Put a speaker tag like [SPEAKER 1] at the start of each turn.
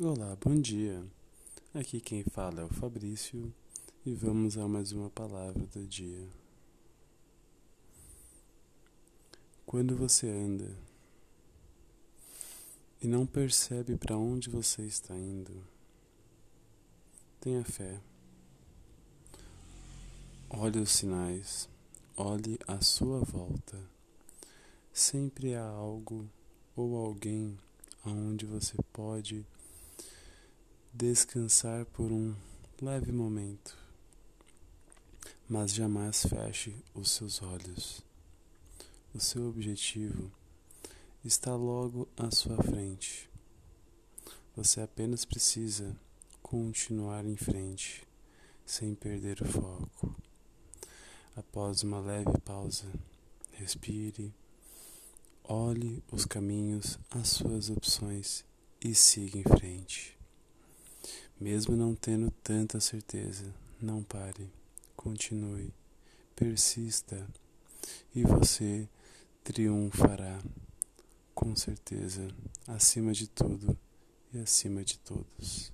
[SPEAKER 1] Olá, bom dia. Aqui quem fala é o Fabrício e vamos a mais uma palavra do dia. Quando você anda e não percebe para onde você está indo, tenha fé. Olhe os sinais, olhe a sua volta. Sempre há algo ou alguém aonde você pode descansar por um leve momento, mas jamais feche os seus olhos. O seu objetivo está logo à sua frente. Você apenas precisa continuar em frente, sem perder o foco. Após uma leve pausa, respire, olhe os caminhos, as suas opções e siga em frente. Mesmo não tendo tanta certeza, não pare, continue, persista. E você triunfará, com certeza, acima de tudo e acima de todos.